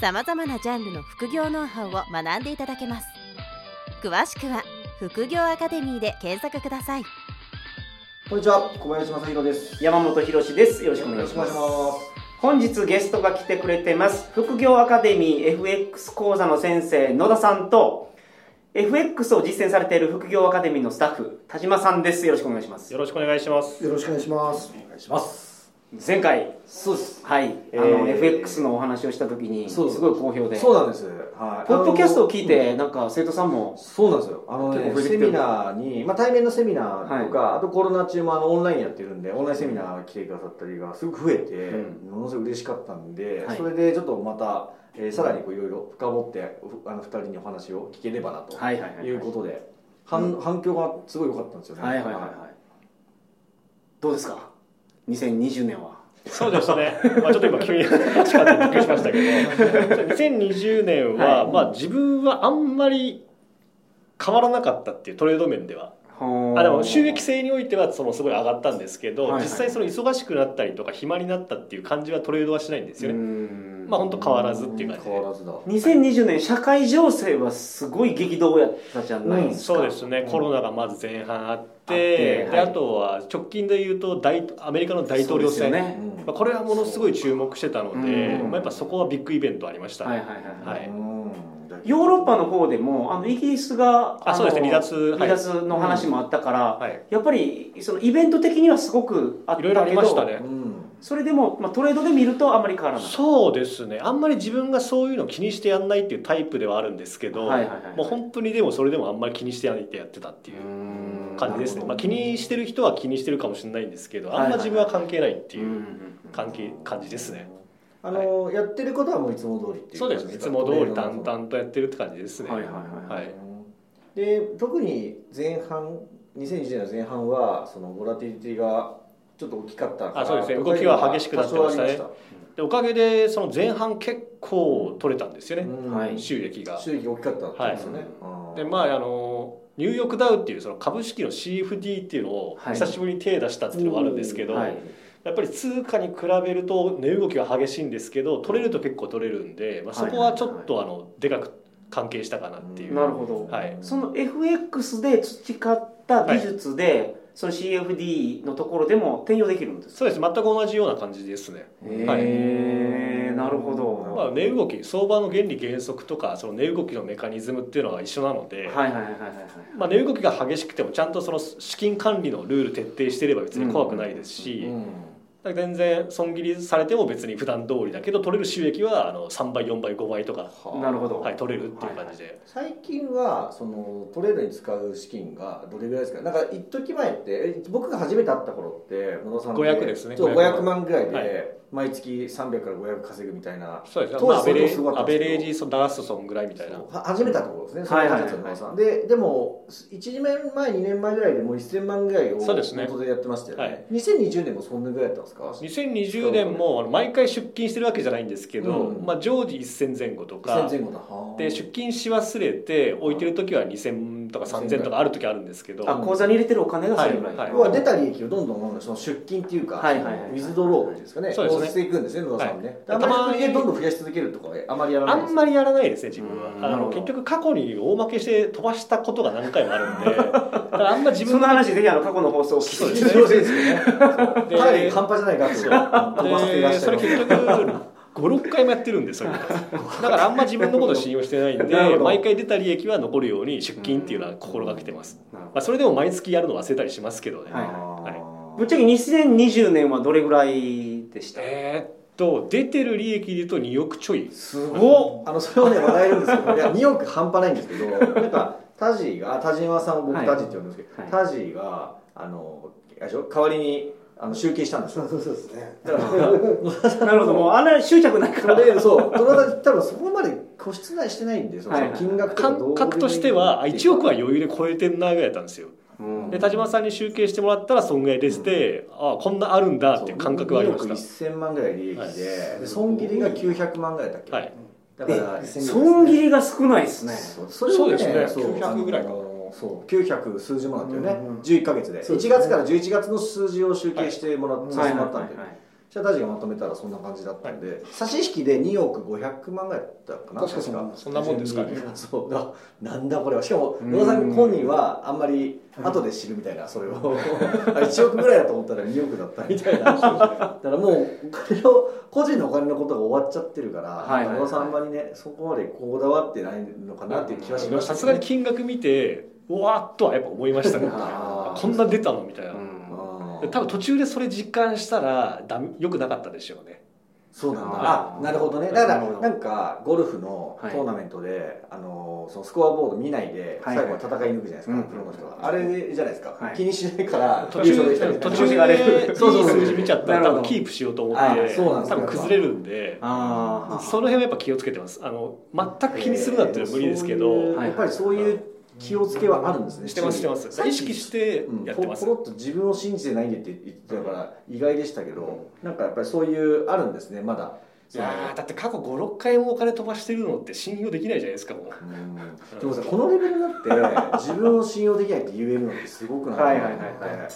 さまざまなジャンルの副業ノウハウを学んでいただけます詳しくは副業アカデミーで検索くださいこんにちは、小林正弘です。山本博です。よろしくお願いします。本日ゲストが来てくれてます。副業アカデミー FX 講座の先生、野田さんと、FX を実践されている副業アカデミーのスタッフ、田島さんです。よろしくお願いします。よろしくお願いします。よろしくお願いします。お願いします。前回、そうです。はい、えあの、ー FX のお話をしたときに、すそうごい好評で、そうなんです。はい。ポッドキャストを聞いあて、なんか生徒さんもの、そうなんですよ。あのねセミナーに、まあ対面のセミナーとか、あとコロナ中もあのオンラインやってるんで、オンラインセミナー来てくださったりがすごく増えて、うものすごく嬉しかったんで、はいそれでちょっとまた、えーさらにこういろいろ深掘って、あの二人にお話を聞ければなと。はいはいはいはい。いうことで、反反響がすごい良かったんですよね。はいはいはいはい。どうですか？?2020 年は。そうですね。まあちょっと今急に聞かれてびっくりしましたけど、2020年は、はいまあ自分はあんまり変わらなかったっていうトレード面では。あでも収益性においてはそのすごい上がったんですけど、はいはい。実際その忙しくなったりとか暇になったっていう感じはトレードはしないんですよね。ねまあ本当変わらずっていう感じで。変わらずだ。2020年社会情勢はすごい激動やったじゃないですか、そうですね、コロナがまず前半あってはい。であとは直近で言うと大アメリカの大統領選、そうですよね。うんまあ、これはものすごい注目してたので、うん。まあ、やっぱそこはビッグイベントありましたね、はいはいはい、はい、うんヨーロッパの方でもあのイギリスがのあそうですね。離脱離脱の話もあったから、はい、やっぱりそのイベント的にはすごくあったけどいろいろありましたね。うん。それでも、まあ、トレードで見るとあんまり変わらない。そうですね。あんまり自分がそういうの気にしてやんないっていうタイプではあるんですけど、はいはいはいはい。もう本当にでもそれでもあんまり気にしてやないってやってたっていう感じですね、まあ、気にしてる人は気にしてるかもしれないんですけどあんま自分は関係ないってうんいう関係感じですね、あの、やってることはもういつも通りっていうそうですね。いつも通り淡々とやってるって感じですね。はいはいはいはい。で特に前半2020年の前半はそのボラティリティがちょっと大きかったからあそうですね。動きは激しくなってましたね。でおかげでその前半結構取れたんですよね、うん。はい。収益が。収益が大きかったんですよね、うんでまああのニューヨークダウっていうその株式の CFD っていうのをはい。久しぶりに手出したっていうのがあるんですけど、はいやっぱり通貨に比べると値動きが激しいんですけど取れると結構取れるんで、まあ、そこはちょっとあのでかく関係したかなっていう、なるほど、はい。その FX で培った技術で、その CFD のところでも転用できるんですか？そうです。全く同じような感じですね、はい。へえなるほど。まあ、値動き相場の原理原則とかその値動きのメカニズムっていうのは一緒なので、はいはいはいはいはい。まあ、値動きが激しくてもちゃんとその資金管理のルール徹底してれば別に怖くないですし、うんだから全然損切りされても別に普段通りだけど取れる収益はあの3倍4倍5倍とか、なるほど、はい、取れるっていう感じで、最近はそのトレードに使う資金がどれぐらいですか？なんか一時前ってえ僕が初めて会った頃って野田さんって500ですねそう500 500万ぐらいはで毎月300から500稼ぐみたいなそうです。ね、まあ、アベレージそダースソンぐらいみたいな。は始めたところですね、そのはいはででも1年前2年前ぐらいでもう1000万ぐらいをそうですね。元でやってましたよね。はい。2020年もそんなぐらいだったんですか？2020年も毎回出勤してるわけじゃないんですけど、うん。まあ、常時1000前後と1000か前後だ。はあ。で出勤し忘れて置いてる時は2000とか3000とかある時あるんですけど。あ口座に入れてるお金がそれぐらい、はい。要は出た利益をどんどんその出勤っていうか、はいはいはいウィズドローっていうんですかね、そうですね。こしていくんですね、野田さんね。はい。あんまりたまにでどんどん増やし続けるとかはあまりやらないですあんまりやらないですね自分は。うん。あの結局過去に大負けして飛ばしたことが何回もあるんで あんま自そ分のの話ぜひあの過去の放送を聞いて。そうですね。そうですよね。で体力半端じゃない額を飛ばせていらっしゃる。でそれ結局56回もやってるんですよだからあんま自分のこと信用してないんで毎回出た利益は残るように出勤っていうのは心がけてます、なるほまあ、それでも毎月やるの忘れたりしますけどね、ぶっちゃけ2020年はどれぐらいでした？えーっと出てる利益で言うと2億ちょい。すごっ。あのそれをね笑えるんですけど。いや2億半端ないんですけど。なんかタジーがあ田島さんを僕はい。タジーって呼ぶんですけど、はい。タジーがあの代わりにあの集計したんですよ。そうですね。だからなるほど。もうあんな執着ないからでそう。野田多分そこまで固執ないしてないんでその金額とか感覚としてはあ1億は余裕で超えてんなぐらいだったんですよ。うん。で田島さんに集計してもらったら損害出てて、ああこんなあるんだっていう感覚はありまし2た億1000万ぐらい利益で,、はい。で損切りが900万ぐらいだっけ、はいだからえ損切りが少ないですね。それもね。そうですね。そう。900ぐらいか。あのそう。900数字もらったよね、うんうん11か月でです1月から11月の数字を集計してもらってもらったんで、はい。社たちがまとめたらそんな感じだったんで、差し引きで2億500万ぐらいだったかな確かそんなそんなもんですかね。そう。だなんだこれは。しかもうん。野田さん本人はあんまり後で知るみたいなそれを。あ1億ぐらいだと思ったら2億だったみたいなだからもうお金の個人のお金のことが終わっちゃってるから、はいはいはい。野田さんあんまりねそこまでこだわってないのかなっていう気はしましたさすがに金額見てうわーっとはやっぱ思いましたね。こんな出たのみたいな、うん。多分途中でそれ実感したらだよくなかったでしょうねそうなんだ。あなるほどね。だからなんかゴルフのはい。トーナメントで、あのそのスコアボード見ないではい最後は戦い抜くじゃないですか、うんプロの人は。あれじゃないですか、はい。気にしないから途中で途中でいいそうそう。数字見ちゃった。ら多分キープしようと思っあてそうなんですよ多分崩れるんで。ああその辺はやっぱ気をつけてます。あの全く気にするなって無理ですけど、やっぱりそういう気をつけはあるんですねしてますしてます。意識してうんやってます、ポロッと自分を信じてないんでって言ってたから意外でしたけど、なんかやっぱりそういうあるんですねまだ。いやーだって過去56回もお金飛ばしてるのって信用できないじゃないですかもう。うん。でもさこのレベルになって自分を信用できないって言えるのってすごくない？はいはいはいはい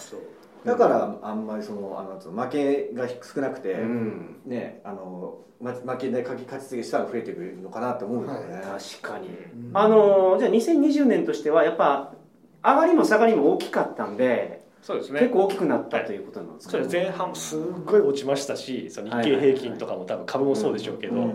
だからあんまりそのあの負けが少なくて、うん。ねあのま負けで勝ち勝ち続けしたら増えてくるのかなって思うんだよね、確かに。うん。あのじゃあ2020年としてはやっぱ上がりも下がりも大きかったんでそうですね。結構大きくなったということなんですか？そうです前半すっごい落ちましたしその日経平均とかも多分株もそうでしょうけど、うん。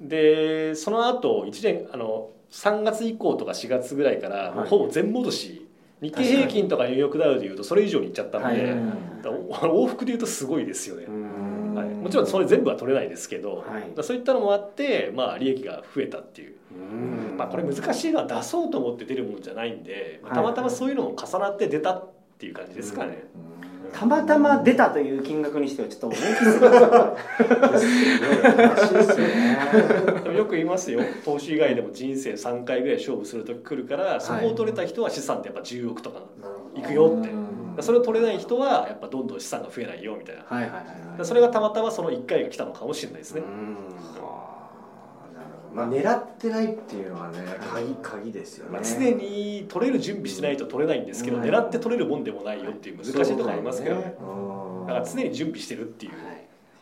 でその後1年あの3月以降とか4月ぐらいからもうほぼ全戻し、日経平均とかニューヨークダウでいうとそれ以上にいっちゃったんで、往復でいうとすごいですよね、うん。はい、もちろんそれ全部は取れないですけど、はい。そういったのもあって、まあ、利益が増えたっていう、うん。まあ、これ難しいのは出そうと思って出るもんじゃないんで、たまたまそういうのも重なって出たっていう感じですかね、たまたま出たという金額にしてはちょっと大きすぎます話でもよく言いますよ。投資以外でも人生3回ぐらい勝負する時来るからそこを取れた人は資産ってやっぱ10億とかいくよって。うん。それを取れない人はやっぱどんどん資産が増えないよみたいな。はいはいはいだからそれがたまたまその1回が来たのかもしれないですね、まあ、狙ってないっていうのはね鍵鍵ですよね、まあ、常に取れる準備してないと取れないんですけど、うん狙って取れるもんでもないよっていう難しいところありますけどね。うん。だから常に準備してるっていう、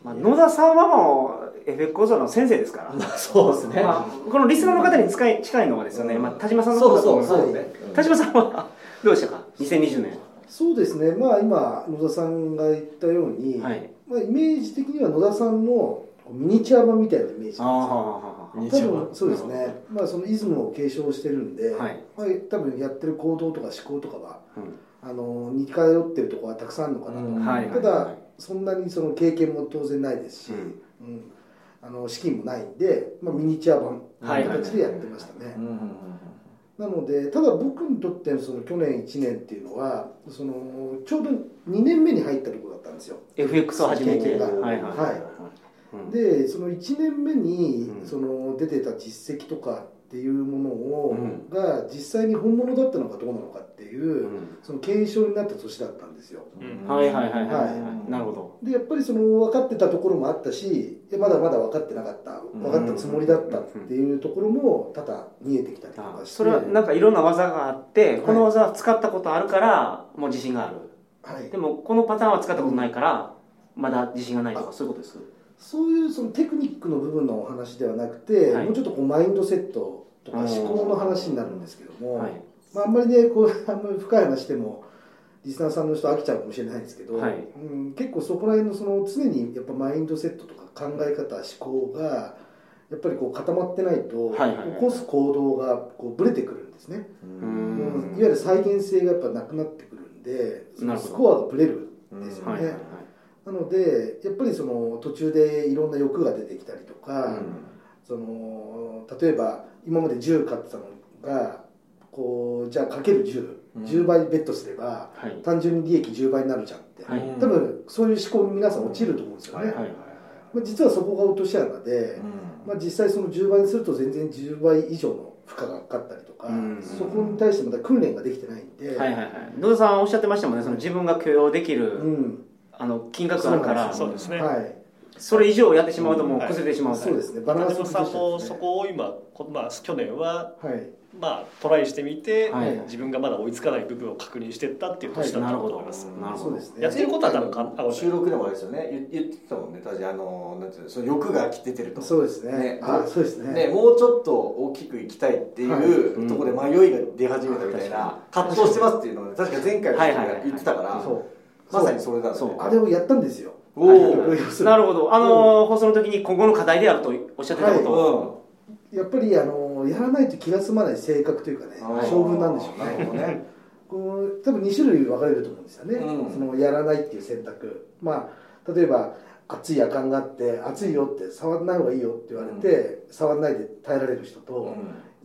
まあ、野田さんはもうエフェ講座の先生ですから、そうですね、まあ、このリスナーの方に近い近いのはですよね、うん。まあ、田島さんのそう方だと思いますそうそうね、田島さんはどうでしたか？2020年そうですね。まあ今野田さんが言ったように、はい。まあ、イメージ的には野田さんのミニチュア版みたいなイメージなんですよ多分そうですね、まあ、そのイズムを継承してるんで、はい。まあ、多分やってる行動とか思考とかはうん。あの似通ってるところはたくさんあるのかなと、うん。はいただそんなにその経験も当然ないですし、うん。うん。あの資金もないんで、まあ、ミニチュア版という形でやってましたね、なのでただ僕にとってのその去年1年っていうのはそのちょうど2年目に入ったところだったんですよ。FX を始めて。はいはいはい。うんでその1年目にうん。その出てた実績とかっていうものを、うん。が実際に本物だったのかどうなのかっていう、うん。その検証になった年だったんですよ。うん。はいはいはいはいなるほど。でやっぱりその分かってたところもあったしまだまだ分かってなかった。分かったつもりだったっていうところも多々見えてきたりとかして。あそれはなんかいろんな技があってこの技は使ったことあるからもう自信がある。はい。でもこのパターンは使ったことないからまだ自信がないとかそういうことですそういうそのテクニックの部分のお話ではなくて、はい。もうちょっとこうマインドセットとかうん思考の話になるんですけども、はい。まあ、あんまりねこうあんまり深い話してもリスナーさんの人飽きちゃうかもしれないんですけど、はい。うん、結構そこら辺のその常にやっぱマインドセットとか考え方思考がやっぱりこう固まってないと、起こす行動がこうブレてくるんですね、ううん。ん、いわゆる再現性がやっぱなくなってくるんでスコアがブレるんですよね、なのでやっぱりその途中でいろんな欲が出てきたりとか、うんその例えば今まで10買ってたのがこうじゃあかける1010、うん。10倍ベットすればはい。単純に利益10倍になるじゃんって、はい。多分そういう思考に皆さん落ちると思うんですよね、実はそこが落とし穴で、まあ、実際その10倍にすると全然10倍以上の負荷がかかったりとか、うん。そこに対してまた訓練ができてないんで、はいはいはい。野田さんおっしゃってましたもんね。その自分が許容できうる、んあの金額があるからそうですね。はい、それ以上やってしまうともう崩れてしまうそうですね。バランスさんもそこを今、こまあ、去年は、はい。まあ、トライしてみて、はい。自分がまだ追いつかない部分を確認していったっていう年だったと思います、なるほど。そうですね。やってることは多分かあ収録でもあれですよね。言言ってたもんね確かに。あのなんていうのその欲が出てると。そうですね。ね。あそうですね。ね、もうちょっと大きくいきたいっていう、はい。ところで迷いが出始めたみたいな、葛藤してますっていうのを、ね、確か前回のはい。はい。はい。言ってたから、そうまさにそれだね。そう。あれをやったんですよ。おなるほど。あのー放送の時に今後の課題であるとおっしゃってたこと。を、うやっぱりあのやらないと気が済まない性格というかねん、性分なんでしょうね。ね。こう多分2種類分かれると思うんですよね、うん。そのやらないっていう選択。まあ例えば熱い夜間があって熱いよって触らない方がいいよって言われて、触らないで耐えられる人と、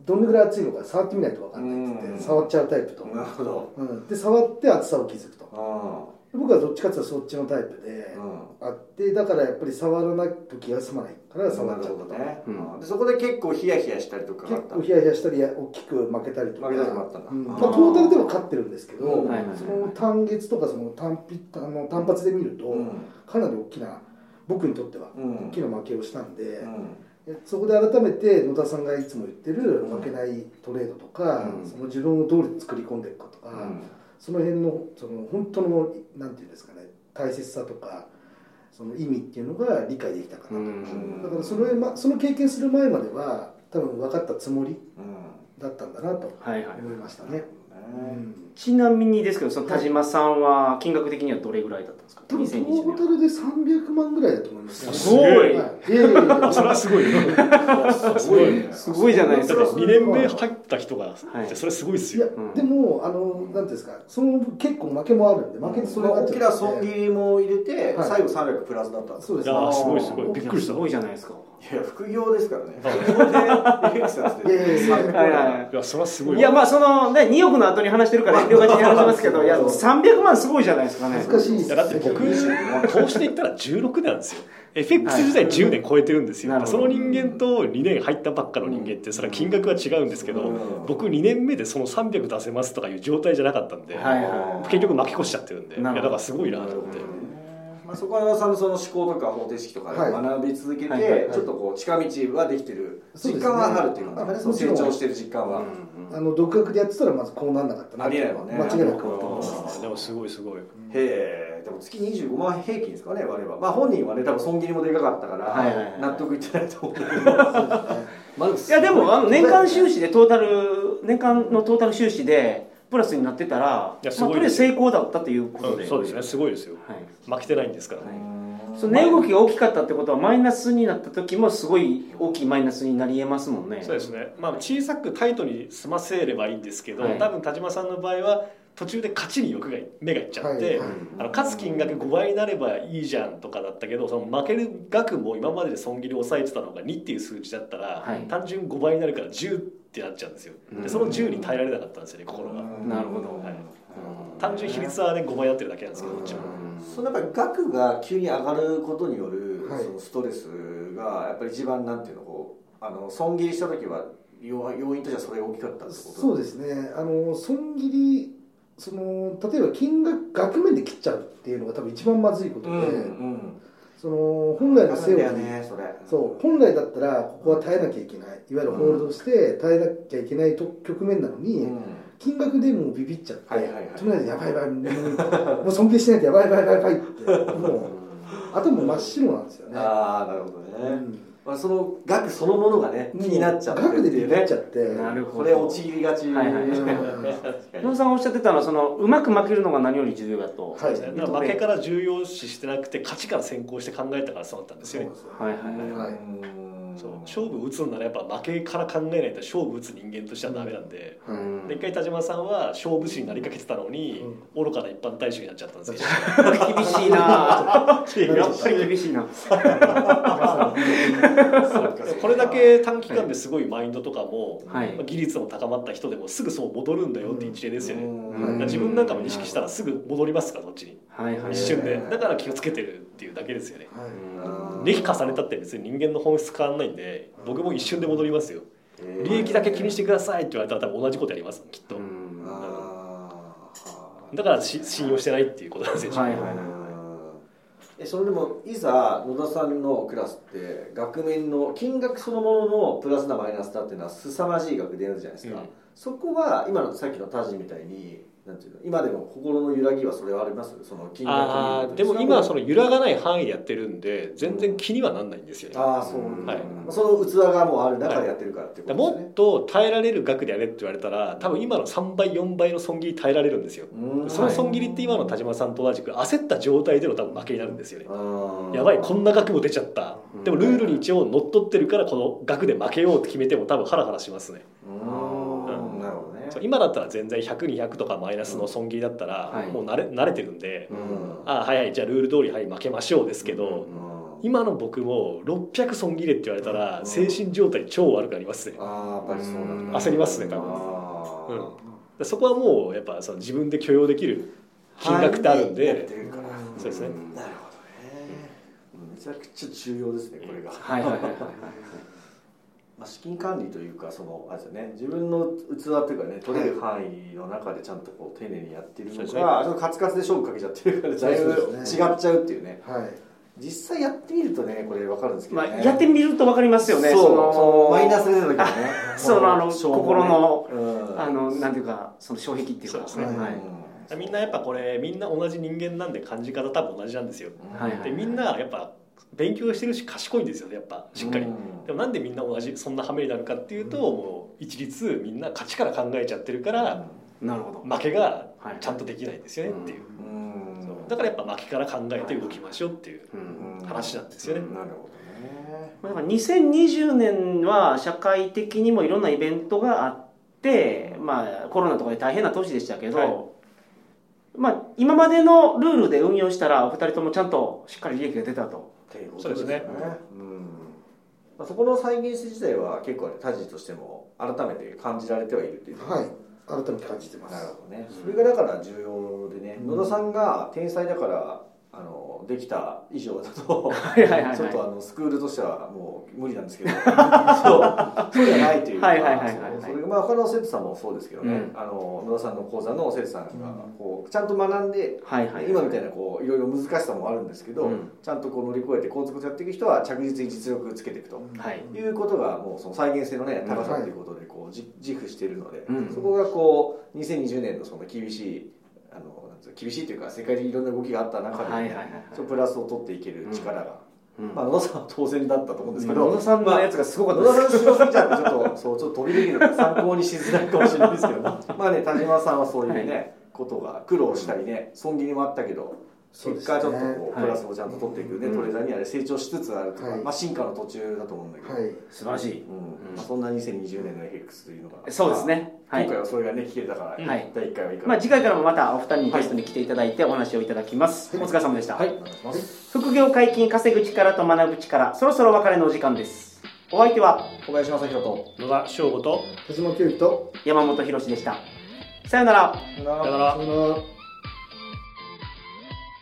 どのぐらい熱いのか触ってみないと分かんないって言って、うん。触っちゃうタイプと、なるほど。うん、で触って熱さを気づくと。あ僕はどっちかっていうとそっちのタイプで、あってだからやっぱり触らないと気が済まないから触っちゃうと、ね、うん。でそこで結構ヒヤヒヤしたりとかがあった結構ヒヤヒヤしたり大きく負けたりとか。負けたりもあったんだ。うん。まあ、トータルでは勝ってるんですけど、うん。その単月とかその単ピあの単発で見ると、うん。かなり大きな僕にとってはうん。大きな負けをしたんで、うん。でそこで改めて野田さんがいつも言ってる負けないトレードとか、うん。その自分をどう作り込んでいくかとか、うんその辺のその本当のなんていうんですかね大切さとかその意味っていうのが理解できたかなと、うん。だからそのまその経験する前までは多分分かったつもりうんだったんだなとはいはい。思いましたね、うんちなみにですけどその田島さんは金額的にはどれぐらいだったんですか？多分ト2020年ータルで300万ぐらいだと思います、すごいはい、いやいやいやいやそれはすごいよすごいね。すごいじゃないですか。だって2年目入った人が、はいそれすごいですいやよ、うん。でもあのなんていうんですか？その結構負けもあるんで負けてそれが大きな損切りも入れて、はい。最後300プラスだったんですそうですいやーすごいすごい。おびっくりした。すごいじゃないですかいや副業ですからね。副業で FX やって。いやいやいや300はいはいい。やそれはすごい。いやまあそのね2億の後に話してるから遠慮がちに話しますけどいやそう300万すごいじゃないですかね。難しいだって僕投資で言ったら16なんですよ。FX 自体10年超えてるんですよ、その人間と2年入ったばっかの人間ってそれは金額は違うんですけど、うん。僕2年目でその300出せますとかいう状態じゃなかったんで、結局負け越しちゃってるんでいやだからすごいなと思って、まあ、そこはさんのその思考とか方程式とか学び続けて、はいはいはい。ちょっとこう近道はできてる。実感はあるっていうのがね成長してる実感は、いあの独学でやってたらまずこうなんなかったなありえないもんね。間違いなくでもすごいすごい。へえでも月25万平均ですかね割ればまあ本人はね多分損切りもでかかったから、はいはいはい納得いってないと思うけど。まあいやでもあの年間収支でトータル年間のトータル収支でプラスになってたらいやすまあ、ごいですよ。とりあえず成功だったということで、うんそうですね。すごいですよ。はい、負けてないんですから。ね、その値動きが大きかったってことはマイナスになった時もすごい大きいマイナスになりえますもんね。そうですね、まあ、小さくタイトに済ませればいいんですけど、はい。多分田島さんの場合は途中で勝ちに欲が目がいっちゃって、はい。はい。あの勝つ金額5倍になればいいじゃんとかだったけどその負ける額も今までで損切りを抑えてたのが2っていう数値だったら、はい。単純5倍になるから10ってなっちゃうんですよ。でその10に耐えられなかったんですよね心が、なるほど。はい。単純比率はね5倍になってるだけなんですけどこっちも。そのやっぱり額が急に上がることによる、はい。そのストレスがやっぱり一番なんていうのこうあの損切りした時は要要因としてはそれが大きかったってこと？そうですね。あの損切りその例えば金額額面で切っちゃうっていうのが多分一番まずいことで、うんうんその本来のセオリー、ねそう本来だったらここは耐えなきゃいけない。いわゆるホールドして耐えなきゃいけないと局面なのに、うん。金額でもうビビっちゃって、はいはいはい。とりあえずやばいやばい もう尊敬しないとやばいやばいやばいやばいってもう頭真っ白なんですよね、ああなるほどね、うんまあ、その額そのものがね気になっちゃって額でビビっていうね。っちゃって。なるほど。これ陥りがち。はいはい。確かに野田さんがおっしゃってたのはそのうまく負けるのが何より重要だと、はい。だ負けから重要視してなくて勝ちから先行して考えたからそうだったんですよね。はいはいはい。はい。うんそう勝負打つんならやっぱ負けから考えないと勝負打つ人間としてはダメなんで、うん。で一回田島さんは勝負師になりかけてたのに、愚かな一般大衆になっちゃったんですよ。厳しいな。やっぱり厳しいな。これだけ短期間ですごいマインドとかも、はい。技術も高まった人でもすぐそう戻るんだよって一例ですよね、自分なんかも意識したらすぐ戻りますからそっちにはいはい。一瞬で。だから気をつけてるっていうだけですよね。はい。うん。利益重ねたって別に人間の本質変わんないんで僕も一瞬で戻りますよ。えー利益だけ気にしてくださいって言われたら多分同じことやりますきっと。だからし信用してないっていうことなんですよ。はいはいはいえそれでもいざ野田さんのクラスって額面の金額そのもののプラスだマイナスだっていうのは凄まじい額出るじゃないですか、うん。そこは今のさっきのタジみたいになんていうの今でも心の揺らぎはそれはあります？その金額あーでも今はその揺らがない範囲でやってるんで全然気にはなんないんですよね。ああそうはい。その器がもうある中でやってるからってことですね、もっと耐えられる額でやれって言われたら多分今の3倍4倍の損切り耐えられるんですよ。うん。その損切りって今の田島さんと同じく焦った状態での多分負けになるんですよね。あー。やばいこんな額も出ちゃった。でもルールに一応乗っ取ってるからこの額で負けようって決めても多分ハラハラしますね。うんそう今だったら全然100200とかマイナスの損切りだったらはい。もう慣れ慣れてるんでうん。ああはいはいじゃあルール通りはい負けましょうですけどうん今の僕も600損切れって言われたら精神状態超悪くなりますね。ああやっぱりそうなんだ。焦りますね多分。うん。でそこはもうやっぱその自分で許容できる金額ってあるんでそうですね。なるほどね。めちゃくちゃ重要ですねこれが。はいはいはいはい まあ資金管理というかそのあれですよね自分の器というかね取れる範囲の中でちゃんとこう丁寧にやってるのそうですね。か、ちょっとカツカツで勝負かけちゃってるからだいぶ違っちゃうっていうね。はい。実際やってみるとねこれ分かるんですけどまね、あやってみると分かりますよね。そう。そののマイナス出た時はね。そのあの心のうん。あのなんていうかその障壁っていうか。ですね。はい。みんなやっぱこれみんな同じ人間なんで感じ方多分同じなんですよ。うんはいはい。でみんなやっぱ勉強してるし賢いんですよねやっぱしっかり。うん。でもなんでみんな同じそんな羽目になるかっていうともう一律みんな勝ちから考えちゃってるからなるほど。負けがはい。ちゃんとできないんですよねっていう。うん。そう。だからやっぱ負けから考えて動きましょうっていううん。話なんですよね。なるほどね。まあだから2020年は社会的にもいろんなイベントがあって、まあ、コロナとかで大変な年でしたけど、はい。まあ、今までのルールで運用したらお二人ともちゃんとしっかり利益が出たと。っていうことそうですね。うん。まあ、そこの再現性自体は結構ねタジとしても改めて感じられてはいるっていうはい。改めて感じてます。なるほどね、それがだから重要でね、野田さんが天才だからあのできた以上だと はいはいはいちょっとあのスクールとしてはもう無理なんですけど。そう。そうじゃないというか他の生徒さんもそうですけどね、うん。あの野田さんの講座の生徒さんがこうちゃんと学んで、はいはい今みたいなこういろいろ難しさもあるんですけど、うん。ちゃんとこう乗り越えてコツコツやっていく人は着実に実力つけていくと。はい。いうことがもうその再現性のね高さということでこうじ自負しているので、うん。そこがこう2020年のその厳しいあの厳しいというか世界的にいろんな動きがあった中で、はいはプラスを取っていける力が、うん。まあ野田さんは当然だったと思うんですけど、野田さんのやつがすごかった野田さん白すぎちゃってちょっとそうちょっと飛び出てる参考にしづらいかもしれないですけどまあね田島さんはそういうね、ことが苦労したりね損切りもあったけど結果ちょっとこうはいプラスをちゃんと取っていくね、うん。トレーダーにはね成長しつつあるとか、はい。まあ、進化の途中だと思うんだけど、はい。素晴らしい。うん。まあ、そんな2020年の FX というのが。そうですね。今回はそれがね聞けたから、はい。第1回はいいか？まあ、次回からもまたお二人にゲストに来ていただいてお話をいただきます、お疲れ様でした、はい。副業解禁稼ぐ力と学ぶ力そろそろお別れのお時間です。お相手は小林正宏と野田翔吾と田島教育と山本博史でした。さようなら。さよなさよなら。さよなら